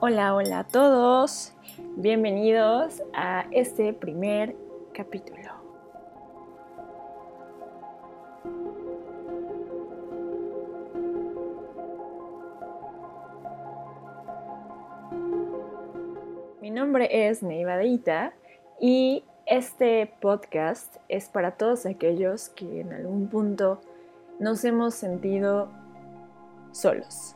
Hola, hola a todos. Bienvenidos a este primer capítulo. Mi nombre es Neiva Deita y este podcast es para todos aquellos que en algún punto nos hemos sentido solos.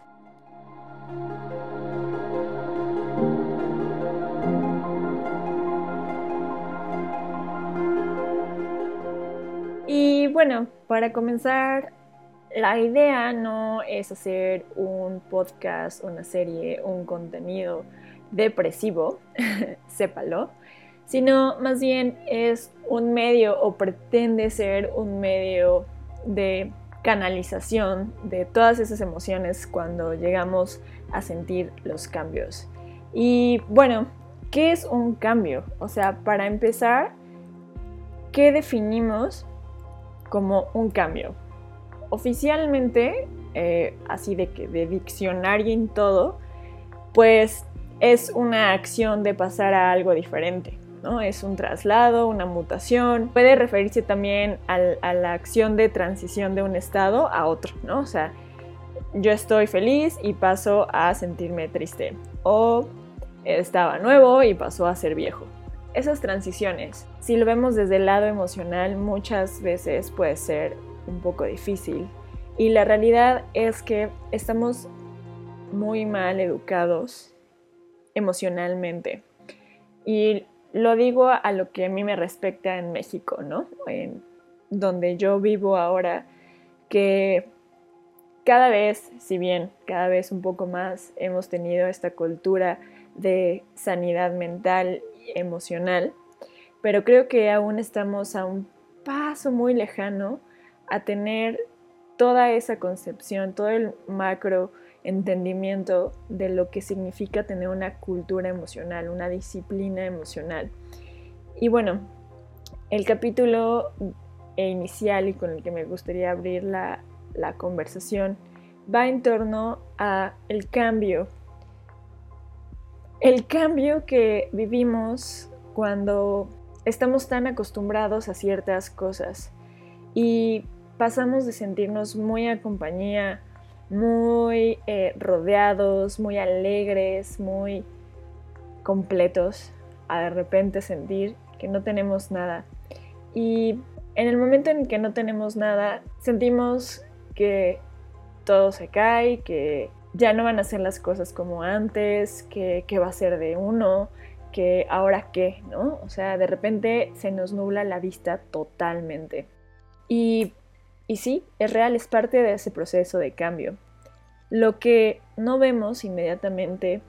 Bueno, para comenzar, la idea no es hacer un podcast, una serie, un contenido depresivo, sépalo, sino más bien es un medio o pretende ser un medio de canalización de todas esas emociones cuando llegamos a sentir los cambios. Y bueno, ¿qué es un cambio? O sea, para empezar, ¿qué definimos como un cambio? Oficialmente, eh, así de que de diccionario en todo, pues es una acción de pasar a algo diferente. ¿no? Es un traslado, una mutación. Puede referirse también a la acción de transición de un estado a otro, ¿no? O sea, yo estoy feliz y paso a sentirme triste. O estaba nuevo y pasó a ser viejo. Esas transiciones, si lo vemos desde el lado emocional, muchas veces puede ser un poco difícil. Y la realidad es que estamos muy mal educados emocionalmente. Y lo digo a lo que a mí me respecta en México, ¿no? En donde yo vivo ahora, que cada vez, si bien cada vez un poco más hemos tenido esta cultura de sanidad mental emocional, pero creo que aún estamos a un paso muy lejano a tener toda esa concepción, todo el macro entendimiento de lo que significa tener una cultura emocional, una disciplina emocional. Y bueno, el capítulo inicial y con el que me gustaría abrir la, la conversación va en torno a el cambio. El cambio que vivimos cuando estamos tan acostumbrados a ciertas cosas y pasamos de sentirnos muy a compañía, muy eh, rodeados, muy alegres, muy completos, a de repente sentir que no tenemos nada. Y en el momento en que no tenemos nada, sentimos que todo se cae, que ya no van a ser las cosas como antes, que, va a ser de uno, que ahora qué, ¿no? O sea, de repente se nos nubla la vista totalmente. Y y sí, es real, es parte de ese proceso de cambio. Lo que no vemos inmediatamente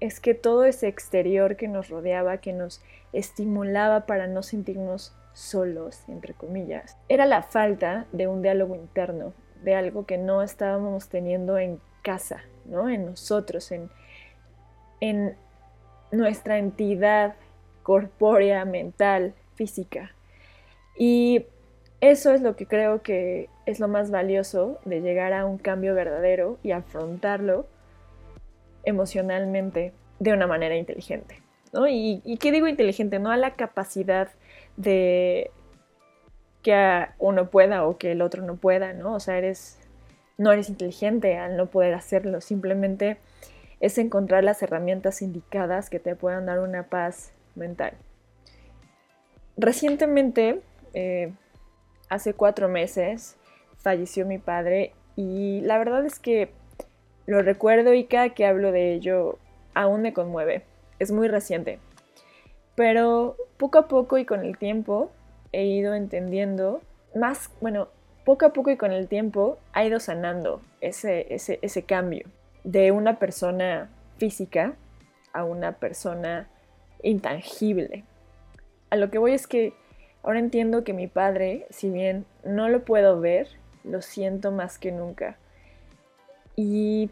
es que todo ese exterior que nos rodeaba, que nos estimulaba para no sentirnos solos, entre comillas, era la falta de un diálogo interno, de algo que no estábamos teniendo en casa, ¿no? En nosotros, en, en nuestra entidad corpórea, mental, física. Y eso es lo que creo que es lo más valioso de llegar a un cambio verdadero y afrontarlo emocionalmente de una manera inteligente. ¿no? Y, qué digo inteligente? No a la capacidad de que uno pueda o que el otro no pueda, ¿no? O sea, eres, no eres inteligente al no poder hacerlo, simplemente es encontrar las herramientas indicadas que te puedan dar una paz mental. Recientemente, eh, hace cuatro meses falleció mi padre y la verdad es que lo recuerdo y cada que hablo de ello aún me conmueve. Es muy reciente. Pero poco a poco y con el tiempo he ido entendiendo más, bueno, poco a poco y con el tiempo ha ido sanando ese, ese, ese cambio de una persona física a una persona intangible. A lo que voy es que Ahora entiendo que mi padre, si bien no lo puedo ver, lo siento más que nunca. Y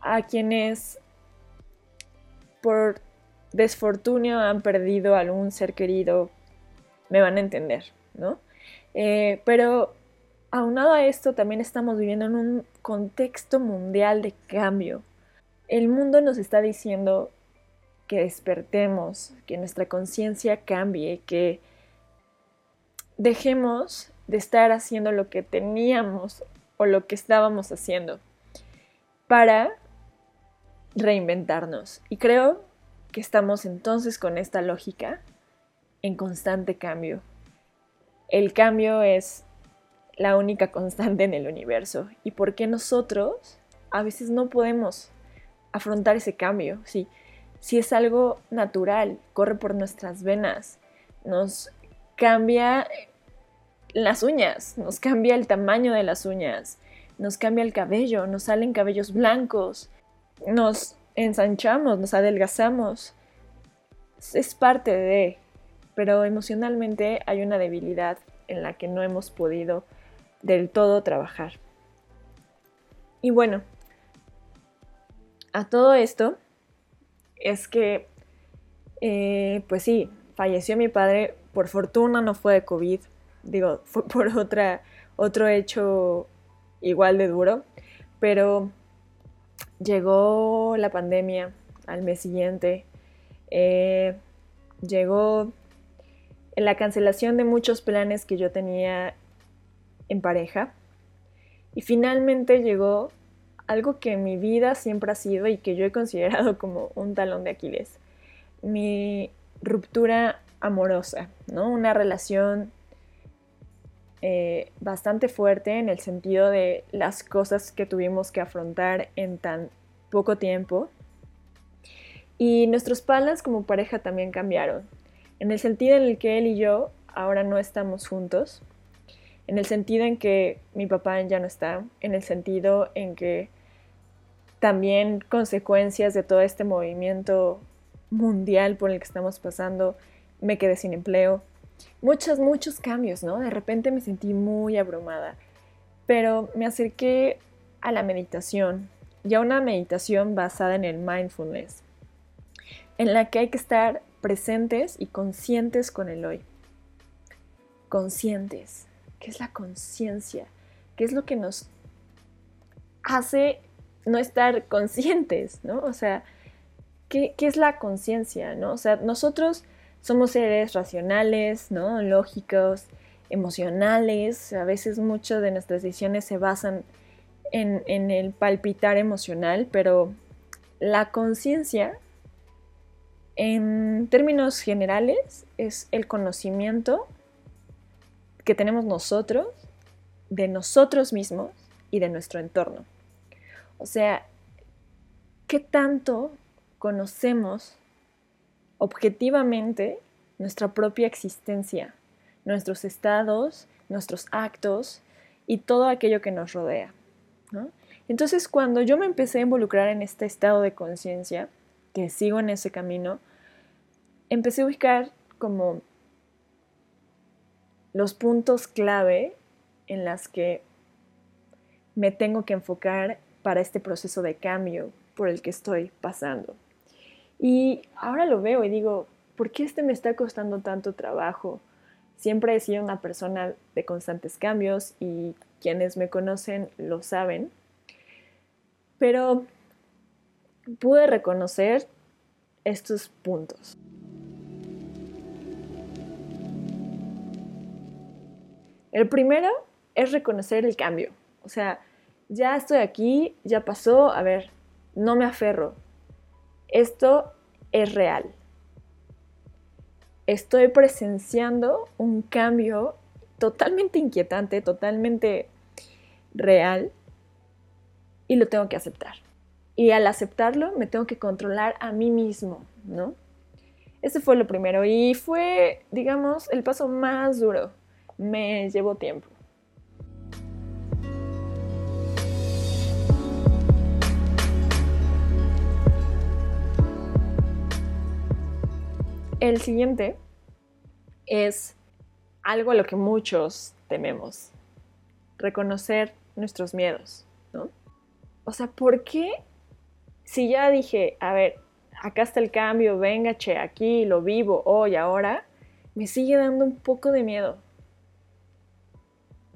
a quienes por desfortunio han perdido algún ser querido, me van a entender, ¿no? Eh, pero aunado a esto, también estamos viviendo en un contexto mundial de cambio. el mundo nos está diciendo que despertemos, que nuestra conciencia cambie, que dejemos de estar haciendo lo que teníamos o lo que estábamos haciendo para reinventarnos. Y creo que estamos entonces con esta lógica en constante cambio. El cambio es la única constante en el universo. ¿Y por qué nosotros a veces no podemos afrontar ese cambio? Sí, si es algo natural, corre por nuestras venas, nos cambia las uñas, nos cambia el tamaño de las uñas, nos cambia el cabello, nos salen cabellos blancos, nos ensanchamos, nos adelgazamos. Es parte de, pero emocionalmente hay una debilidad en la que no hemos podido del todo trabajar. Y bueno, a todo esto es que, eh, pues sí, falleció mi padre, por fortuna no fue de COVID, digo, fue por otra, otro hecho igual de duro, pero llegó la pandemia al mes siguiente, eh, llegó la cancelación de muchos planes que yo tenía en pareja y finalmente llegó algo que en mi vida siempre ha sido y que yo he considerado como un talón de Aquiles, mi ruptura amorosa, ¿no? Una relación eh, bastante fuerte en el sentido de las cosas que tuvimos que afrontar en tan poco tiempo. Y nuestros planes como pareja también cambiaron, en el sentido en el que él y yo ahora no estamos juntos, en el sentido en que mi papá ya no está, en el sentido en que también consecuencias de todo este movimiento mundial por el que estamos pasando, me quedé sin empleo. Muchos, muchos cambios, ¿no? De repente me sentí muy abrumada, pero me acerqué a la meditación y a una meditación basada en el mindfulness, en la que hay que estar presentes y conscientes con el hoy. Conscientes. ¿Qué es la conciencia? ¿Qué es lo que nos hace no estar conscientes, ¿no? O sea, ¿qué, es la conciencia, ¿no? O sea, nosotros somos seres racionales, ¿no? Lógicos, emocionales, a veces muchas de nuestras decisiones se basan en, en el palpitar emocional, pero la conciencia, en términos generales, es el conocimiento que tenemos nosotros de nosotros mismos y de nuestro entorno. O sea, ¿qué tanto conocemos objetivamente nuestra propia existencia, nuestros estados, nuestros actos y todo aquello que nos rodea? Entonces, cuando yo me empecé a involucrar en este estado de conciencia, que sigo en ese camino, empecé a ubicar como los puntos clave en las que me tengo que enfocar para este proceso de cambio por el que estoy pasando. Y ahora lo veo y digo, ¿por qué este me está costando tanto trabajo? Siempre he sido una persona de constantes cambios y quienes me conocen lo saben, pero pude reconocer estos puntos. El primero es reconocer el cambio, o sea, ya estoy aquí, ya pasó, a ver, no me aferro. Esto es real. Estoy presenciando un cambio totalmente inquietante, totalmente real, y lo tengo que aceptar. Y al aceptarlo, me tengo que controlar a mí mismo, ¿no? Ese fue lo primero y fue, digamos, el paso más duro. Me llevó tiempo. El siguiente es algo a lo que muchos tememos, reconocer nuestros miedos, ¿no? O sea, ¿por qué si ya dije, a ver, acá está el cambio, venga, che, aquí lo vivo hoy, ahora, me sigue dando un poco de miedo?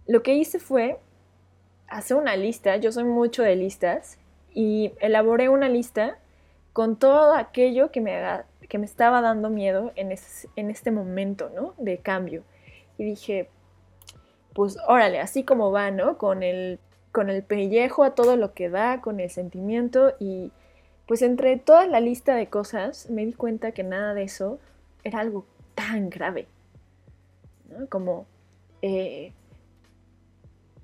Lo que hice fue hacer una lista, yo soy mucho de listas, y elaboré una lista con todo aquello que me, que me estaba dando miedo en, en este momento, ¿no? De cambio. Y dije, pues órale, así como va, ¿no? Con el, con el pellejo a todo lo que da, con el sentimiento y pues entre toda la lista de cosas me di cuenta que nada de eso era algo tan grave. Como eh,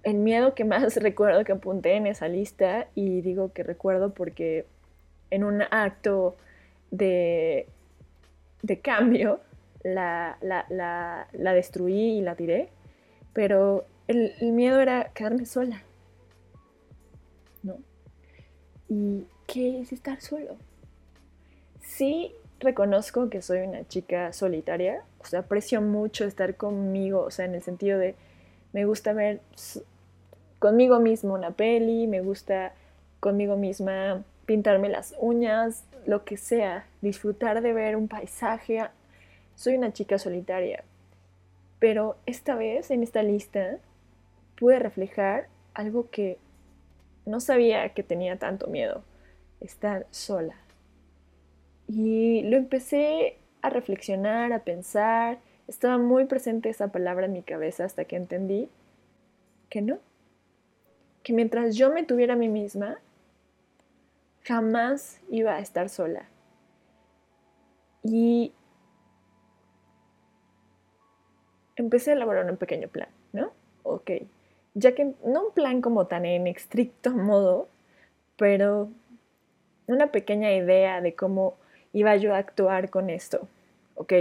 el miedo que más recuerdo que apunté en esa lista, y digo que recuerdo porque en un acto de, de cambio la, la, destruí y la tiré, pero el, el miedo era quedarme sola. ¿No? Y qué es estar solo. Sí reconozco que soy una chica solitaria, o sea, aprecio mucho estar conmigo, o sea, en el sentido de me gusta ver conmigo mismo una peli, me gusta conmigo misma pintarme las uñas, lo que sea, disfrutar de ver un paisaje. Soy una chica solitaria, pero esta vez en esta lista pude reflejar algo que no sabía que tenía tanto miedo estar sola. Y lo empecé a reflexionar, a pensar. Estaba muy presente esa palabra en mi cabeza hasta que entendí que no. Que mientras yo me tuviera a mí misma, jamás iba a estar sola. Y empecé a elaborar un pequeño plan, ¿no? Ok. Ya que no un plan como tan en estricto modo, pero una pequeña idea de cómo iba yo a actuar con esto. Ok,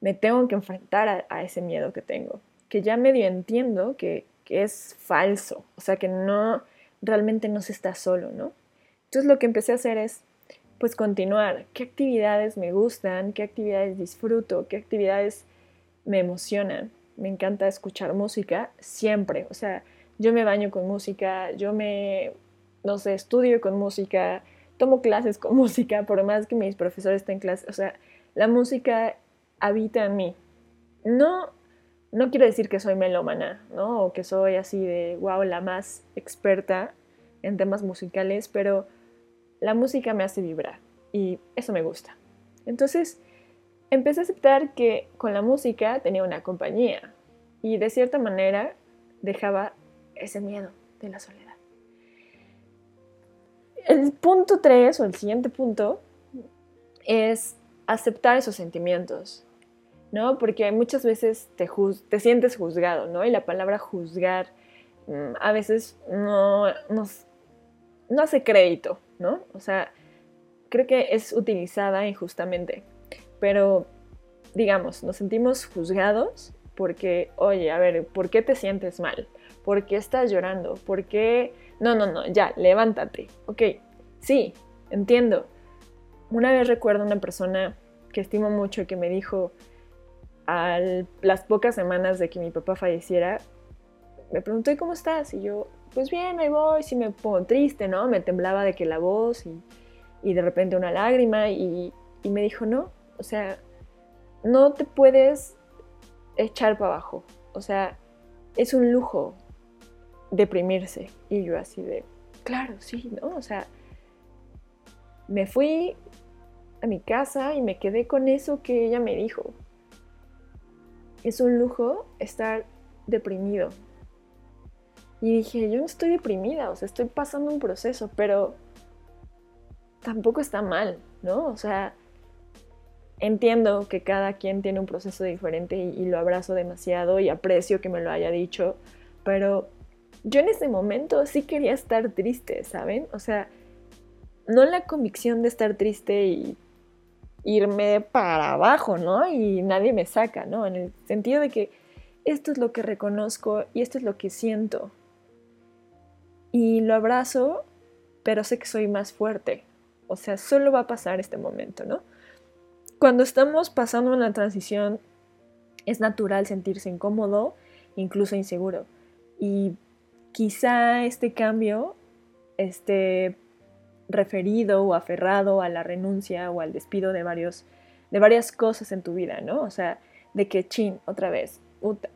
me tengo que enfrentar a, ese miedo que tengo, que ya medio entiendo que, que es falso, o sea, que no, realmente no se está solo, ¿no? Entonces lo que empecé a hacer es, pues, continuar. ¿Qué actividades me gustan? ¿Qué actividades disfruto? ¿Qué actividades me emocionan? Me encanta escuchar música siempre, o sea, yo me baño con música, yo me, no sé, estudio con música, tomo clases con música, por más que mis profesores estén en clase, o sea, la música habita en mí. No, no quiero decir que soy melómana, ¿no? O que soy así de, wow, la más experta en temas musicales, pero la música me hace vibrar y eso me gusta. Entonces, empecé a aceptar que con la música tenía una compañía y de cierta manera dejaba ese miedo de la soledad el punto 3 o el siguiente punto es aceptar esos sentimientos, ¿no? Porque muchas veces te, te sientes juzgado, ¿no? Y la palabra juzgar mm, a veces no, no hace crédito, ¿no? O sea, creo que es utilizada injustamente, pero digamos, nos sentimos juzgados porque, oye, a ver, ¿por qué te sientes mal? ¿Por qué estás llorando? ¿Por qué no, no, no, ya, levántate. Ok, sí, entiendo. Una vez recuerdo una persona que estimo mucho que me dijo a las pocas semanas de que mi papá falleciera, me preguntó, ¿y cómo estás? Y yo, pues bien, ahí voy, sí me pongo triste, ¿no? Me temblaba de que la voz y, de repente una lágrima y, y me dijo, no, o sea, no te puedes echar para abajo, o sea, es un lujo, deprimirse. Y yo así de, claro, sí, ¿no? O sea, me fui a mi casa y me quedé con eso que ella me dijo. Es un lujo estar deprimido. Y dije, yo no estoy deprimida, o sea, estoy pasando un proceso, pero tampoco está mal, ¿no? O sea, entiendo que cada quien tiene un proceso diferente y, lo abrazo demasiado y aprecio que me lo haya dicho, pero yo en ese momento sí quería estar triste, ¿saben? O sea, no la convicción de estar triste y irme para abajo, ¿no? Y nadie me saca, ¿no? En el sentido de que esto es lo que reconozco y esto es lo que siento. Y lo abrazo, pero sé que soy más fuerte. O sea, solo va a pasar este momento, ¿no? Cuando estamos pasando una transición, es natural sentirse incómodo, incluso inseguro. Y quizá este cambio esté referido o aferrado a la renuncia o al despido de, varios, de varias cosas en tu vida, ¿no? O sea, de que, chin, otra vez,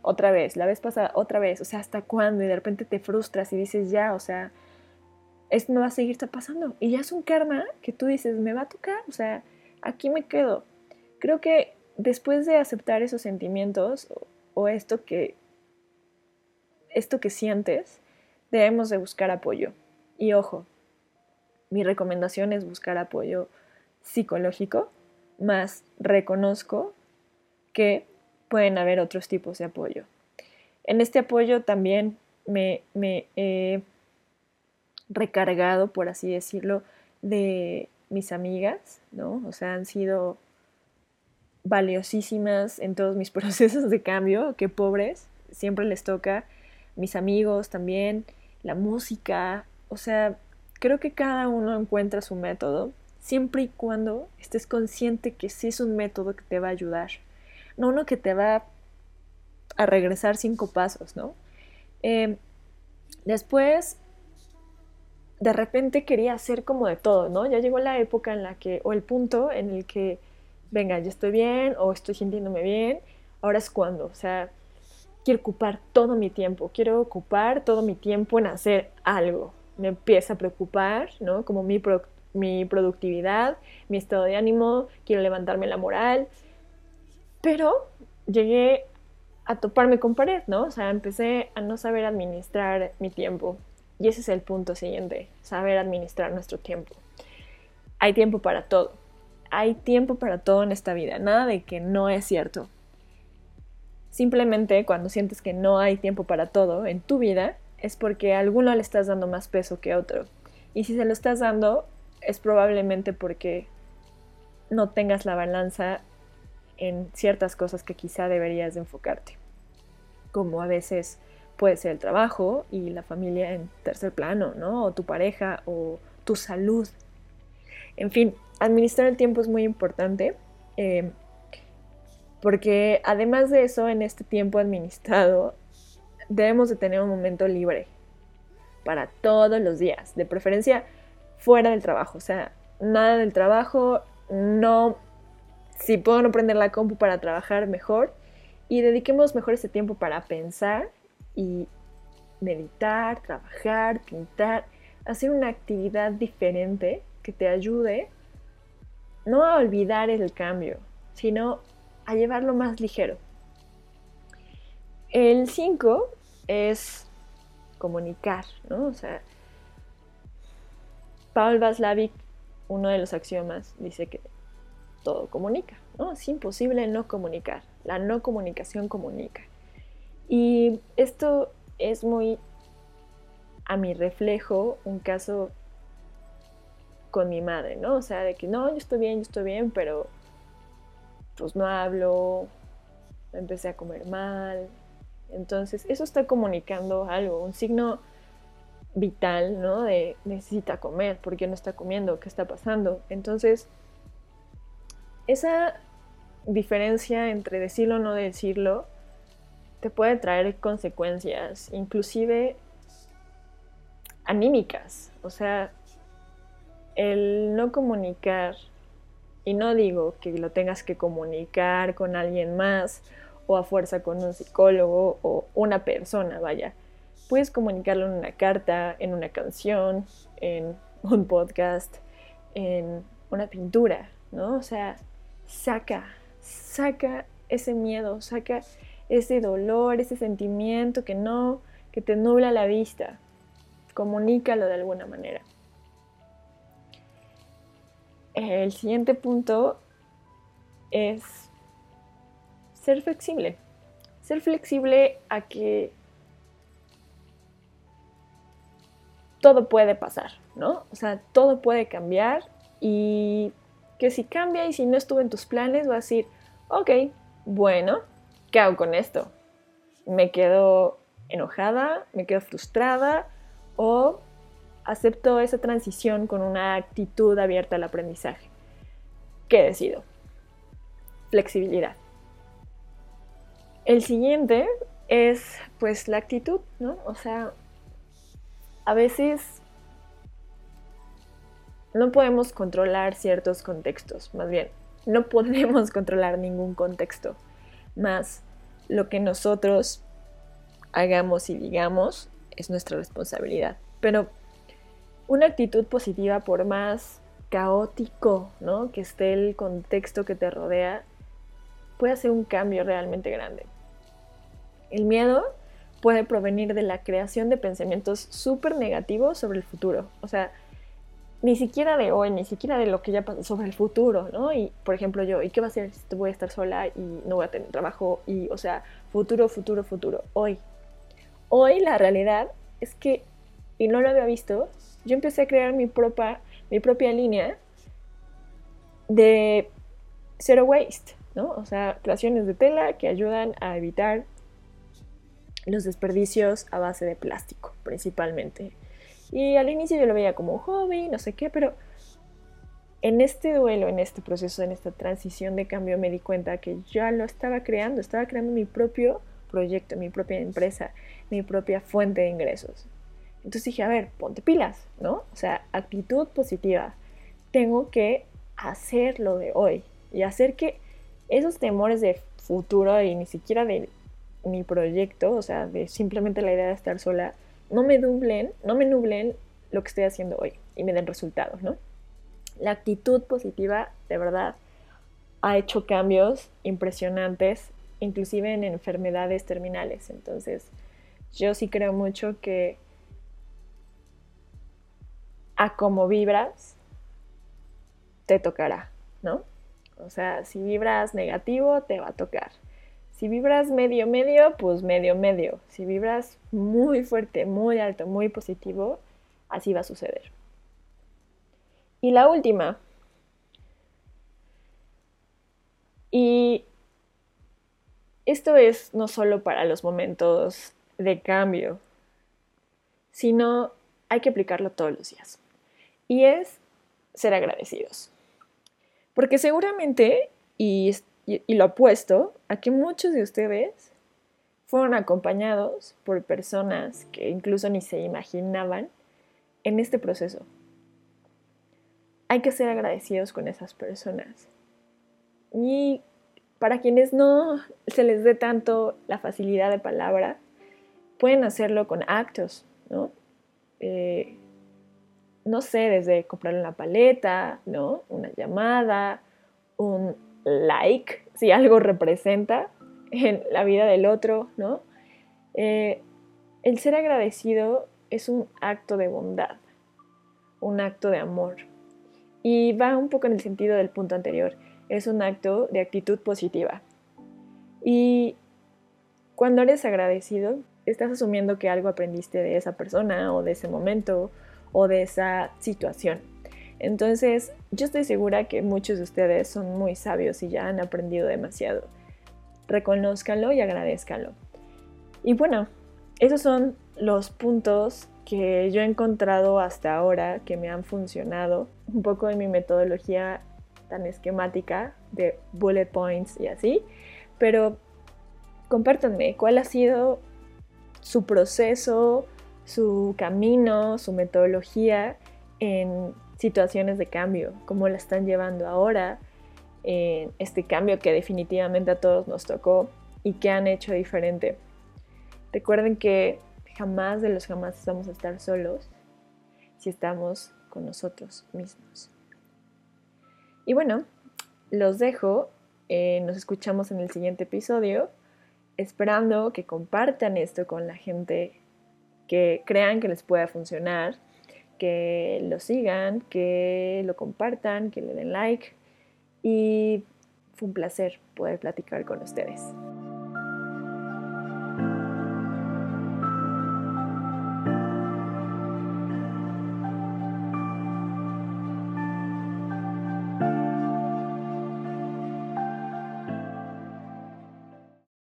otra vez, la vez pasada, otra vez, o sea, ¿hasta cuándo? Y de repente te frustras y dices, ya, o sea, esto me va a seguir pasando. Y ya es un karma que tú dices, me va a tocar, o sea, aquí me quedo. Creo que después de aceptar esos sentimientos o, esto que esto que sientes, debemos de buscar apoyo. Y ojo, mi recomendación es buscar apoyo psicológico, más reconozco que pueden haber otros tipos de apoyo. En este apoyo también me, he recargado, por así decirlo, de mis amigas, ¿no? O sea, han sido valiosísimas en todos mis procesos de cambio, qué pobres, siempre les toca, mis amigos también, la música, o sea, creo que cada uno encuentra su método, siempre y cuando estés consciente que sí es un método que te va a ayudar, no uno que te va a regresar cinco pasos, ¿no? Eh, después, de repente quería hacer como de todo, ¿no? Ya llegó la época en la que, o el punto en el que venga, ya estoy bien o estoy sintiéndome bien, ahora es cuando, o sea, quiero ocupar todo mi tiempo, quiero ocupar todo mi tiempo en hacer algo. Me empieza a preocupar, ¿no? Como mi, mi productividad, mi estado de ánimo, quiero levantarme la moral, pero llegué a toparme con pared, ¿no? O sea, empecé a no saber administrar mi tiempo. Y ese es el punto siguiente, saber administrar nuestro tiempo. Hay tiempo para todo hay tiempo para todo en esta vida, nada de que no es cierto. Simplemente cuando sientes que no hay tiempo para todo en tu vida, es porque a alguno le estás dando más peso que a otro. Y si se lo estás dando, es probablemente porque no tengas la balanza en ciertas cosas que quizá deberías de enfocarte. Como a veces puede ser el trabajo y la familia en tercer plano, ¿no? O tu pareja o tu salud. En fin, administrar el tiempo es muy importante. Eh, porque además de eso, en este tiempo administrado, debemos de tener un momento libre para todos los días, de preferencia fuera del trabajo, o sea, nada del trabajo, no, si puedo no prender la compu para trabajar mejor y dediquemos mejor ese tiempo para pensar y meditar, trabajar, pintar, hacer una actividad diferente que te ayude no a olvidar el cambio, sino a llevarlo más ligero. El 5 es comunicar, ¿no? O sea, Paul Vaslavic, uno de los axiomas, dice que todo comunica, ¿no? Es imposible no comunicar. La no comunicación comunica. Y esto es muy a mi reflejo un caso con mi madre, ¿no? O sea, de que no, yo estoy bien, yo estoy bien, pero pues no hablo, empecé a comer mal. Entonces, eso está comunicando algo, un signo vital, ¿no? De necesita comer, ¿por qué no está comiendo? ¿Qué está pasando? Entonces, esa diferencia entre decirlo o no decirlo te puede traer consecuencias, inclusive anímicas. O sea, el no comunicar, y no digo que lo tengas que comunicar con alguien más o a fuerza con un psicólogo o una persona, vaya. Puedes comunicarlo en una carta, en una canción, en un podcast, en una pintura, ¿no? O sea, saca, saca ese miedo, saca ese dolor, ese sentimiento que no, que te nubla la vista. Comunícalo de alguna manera. El siguiente punto es ser flexible. Ser flexible a que todo puede pasar, ¿no? O sea, todo puede cambiar y que si cambia y si no estuvo en tus planes, vas a decir, ok, bueno, ¿qué hago con esto? ¿Me quedo enojada? ¿Me quedo frustrada? ¿O acepto esa transición con una actitud abierta al aprendizaje. ¿Qué decido? Flexibilidad. El siguiente es pues la actitud, ¿no? O sea, a veces no podemos controlar ciertos contextos, más bien, no podemos controlar ningún contexto, más lo que nosotros hagamos y digamos es nuestra responsabilidad. Pero una actitud positiva por más caótico ¿no? que esté el contexto que te rodea, puede hacer un cambio realmente grande. El miedo puede provenir de la creación de pensamientos súper negativos sobre el futuro. O sea, ni siquiera de hoy, ni siquiera de lo que ya pasó, sobre el futuro, ¿no? Y, por ejemplo, yo, ¿y qué va a ser si voy a estar sola y no voy a tener trabajo? Y, o sea, futuro, futuro, futuro, hoy. Hoy la realidad es que, y no lo había visto, yo empecé a crear mi propia, mi propia línea de zero waste, ¿no? O sea, creaciones de tela que ayudan a evitar los desperdicios a base de plástico, principalmente. Y al inicio yo lo veía como un hobby, no sé qué, pero en este duelo, en este proceso, en esta transición de cambio me di cuenta que ya lo estaba creando, estaba creando mi propio proyecto, mi propia empresa, mi propia fuente de ingresos. Entonces dije, a ver, ponte pilas, ¿no? O sea, actitud positiva. Tengo que hacer lo de hoy y hacer que esos temores de futuro y ni siquiera de mi proyecto, o sea, de simplemente la idea de estar sola, no me nublen, no me nublen lo que estoy haciendo hoy y me den resultados, ¿no? La actitud positiva, de verdad, ha hecho cambios impresionantes, inclusive en enfermedades terminales. Entonces, yo sí creo mucho que a como vibras, te tocará, ¿no? O sea, si vibras negativo, te va a tocar. Si vibras medio medio, pues medio medio. Si vibras muy fuerte, muy alto, muy positivo, así va a suceder. Y la última. Y esto es no solo para los momentos de cambio, sino hay que aplicarlo todos los días. Y es ser agradecidos. Porque seguramente, y y, lo apuesto a que muchos de ustedes fueron acompañados por personas que incluso ni se imaginaban en este proceso. Hay que ser agradecidos con esas personas. Y para quienes no se les dé tanto la facilidad de palabra, pueden hacerlo con actos, ¿no? Eh, no sé, desde comprar una paleta, ¿no? Una llamada, un like, si algo representa en la vida del otro, ¿no? Eh, el ser agradecido es un acto de bondad, un acto de amor. Y va un poco en el sentido del punto anterior, es un acto de actitud positiva. Y cuando eres agradecido, estás asumiendo que algo aprendiste de esa persona o de ese momento o de esa situación. Entonces, yo estoy segura que muchos de ustedes son muy sabios y ya han aprendido demasiado. Reconózcanlo y agradezcanlo. Y bueno, esos son los puntos que yo he encontrado hasta ahora que me han funcionado un poco en mi metodología tan esquemática de bullet points y así, pero compártanme cuál ha sido su proceso, su camino, su metodología en situaciones de cambio, cómo la están llevando ahora, eh, este cambio que definitivamente a todos nos tocó y que han hecho diferente. Recuerden que jamás de los jamás vamos a estar solos si estamos con nosotros mismos. Y bueno, los dejo, eh, nos escuchamos en el siguiente episodio, esperando que compartan esto con la gente que crean que les pueda funcionar que lo sigan, que lo compartan, que le den like. Y fue un placer poder platicar con ustedes.